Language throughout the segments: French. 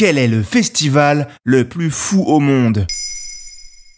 Quel est le festival le plus fou au monde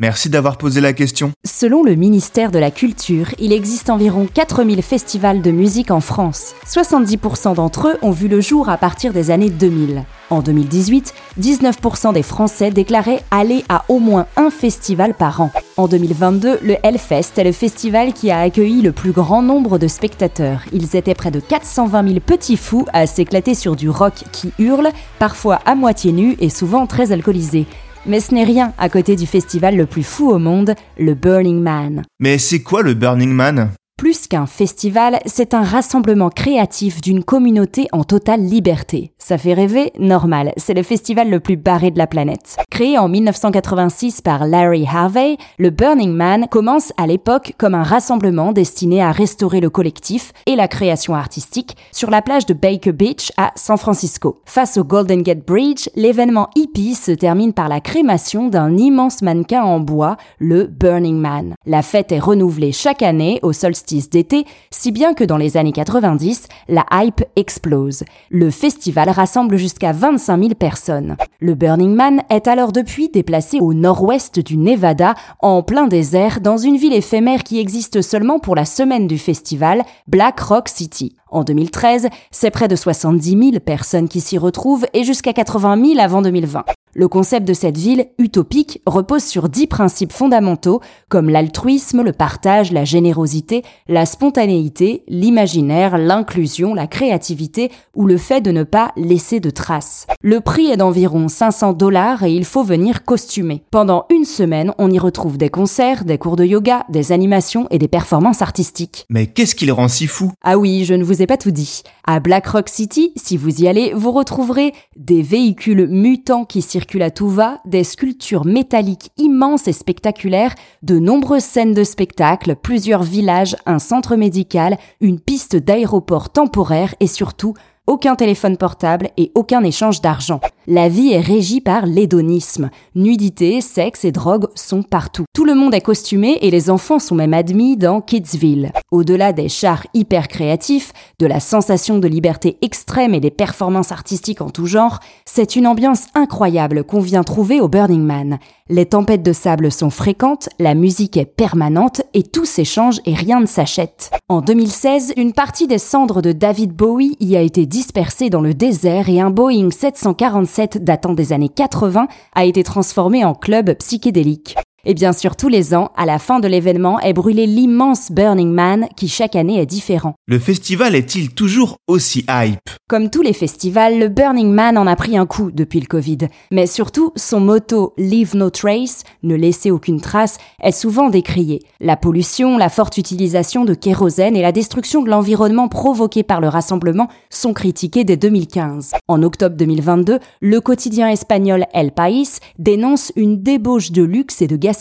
Merci d'avoir posé la question. Selon le ministère de la Culture, il existe environ 4000 festivals de musique en France. 70% d'entre eux ont vu le jour à partir des années 2000. En 2018, 19% des Français déclaraient aller à au moins un festival par an. En 2022, le Hellfest est le festival qui a accueilli le plus grand nombre de spectateurs. Ils étaient près de 420 000 petits fous à s'éclater sur du rock qui hurle, parfois à moitié nus et souvent très alcoolisés. Mais ce n'est rien à côté du festival le plus fou au monde, le Burning Man. Mais c'est quoi le Burning Man? Plus qu'un festival, c'est un rassemblement créatif d'une communauté en totale liberté. Ça fait rêver Normal, c'est le festival le plus barré de la planète. Créé en 1986 par Larry Harvey, le Burning Man commence à l'époque comme un rassemblement destiné à restaurer le collectif et la création artistique sur la plage de Baker Beach à San Francisco. Face au Golden Gate Bridge, l'événement hippie se termine par la crémation d'un immense mannequin en bois, le Burning Man. La fête est renouvelée chaque année au solstice d'été, si bien que dans les années 90, la hype explose. Le festival rassemble jusqu'à 25 000 personnes. Le Burning Man est alors depuis déplacé au nord-ouest du Nevada, en plein désert, dans une ville éphémère qui existe seulement pour la semaine du festival, Black Rock City. En 2013, c'est près de 70 000 personnes qui s'y retrouvent et jusqu'à 80 000 avant 2020. Le concept de cette ville utopique repose sur dix principes fondamentaux comme l'altruisme, le partage, la générosité, la spontanéité, l'imaginaire, l'inclusion, la créativité ou le fait de ne pas laisser de traces. Le prix est d'environ 500 dollars et il faut venir costumé. Pendant une semaine, on y retrouve des concerts, des cours de yoga, des animations et des performances artistiques. Mais qu'est-ce qui le rend si fou? Ah oui, je ne vous ai pas tout dit. À Black Rock City, si vous y allez, vous retrouverez des véhicules mutants qui circulent à des sculptures métalliques immenses et spectaculaires, de nombreuses scènes de spectacle, plusieurs villages, un centre médical, une piste d'aéroport temporaire et surtout aucun téléphone portable et aucun échange d'argent. La vie est régie par l'hédonisme. Nudité, sexe et drogue sont partout. Tout le monde est costumé et les enfants sont même admis dans Kidsville. Au-delà des chars hyper créatifs, de la sensation de liberté extrême et des performances artistiques en tout genre, c'est une ambiance incroyable qu'on vient trouver au Burning Man. Les tempêtes de sable sont fréquentes, la musique est permanente et tout s'échange et rien ne s'achète. En 2016, une partie des cendres de David Bowie y a été dispersée dans le désert et un Boeing 747 datant des années 80 a été transformé en club psychédélique. Et bien sûr, tous les ans, à la fin de l'événement, est brûlé l'immense Burning Man qui chaque année est différent. Le festival est-il toujours aussi hype? Comme tous les festivals, le Burning Man en a pris un coup depuis le Covid. Mais surtout, son motto Leave no trace, ne laisser aucune trace, est souvent décrié. La pollution, la forte utilisation de kérosène et la destruction de l'environnement provoquée par le rassemblement sont critiqués dès 2015. En octobre 2022, le quotidien espagnol El País dénonce une débauche de luxe et de gaz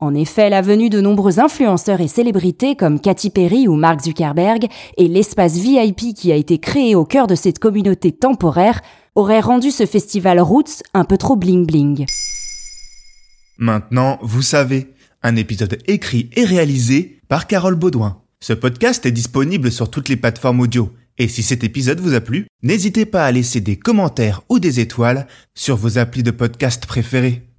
en effet, la venue de nombreux influenceurs et célébrités comme Katy Perry ou Mark Zuckerberg et l'espace VIP qui a été créé au cœur de cette communauté temporaire auraient rendu ce festival Roots un peu trop bling bling. Maintenant, vous savez, un épisode écrit et réalisé par Carole Baudouin. Ce podcast est disponible sur toutes les plateformes audio. Et si cet épisode vous a plu, n'hésitez pas à laisser des commentaires ou des étoiles sur vos applis de podcast préférés.